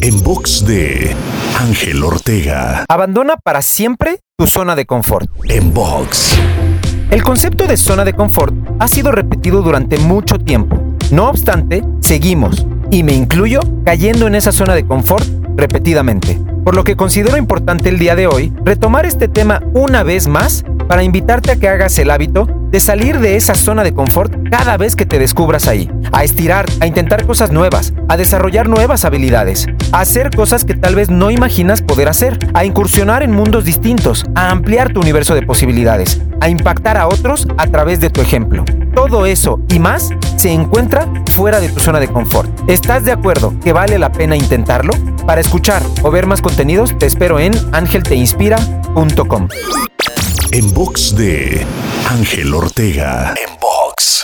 En box de Ángel Ortega. Abandona para siempre tu zona de confort. En box. El concepto de zona de confort ha sido repetido durante mucho tiempo. No obstante, seguimos, y me incluyo, cayendo en esa zona de confort repetidamente. Por lo que considero importante el día de hoy retomar este tema una vez más para invitarte a que hagas el hábito de salir de esa zona de confort cada vez que te descubras ahí, a estirar, a intentar cosas nuevas, a desarrollar nuevas habilidades, a hacer cosas que tal vez no imaginas poder hacer, a incursionar en mundos distintos, a ampliar tu universo de posibilidades, a impactar a otros a través de tu ejemplo. Todo eso y más se encuentra fuera de tu zona de confort. ¿Estás de acuerdo que vale la pena intentarlo? Para escuchar o ver más contenidos te espero en angelteinspira.com. En box de Ángel Ortega. En box.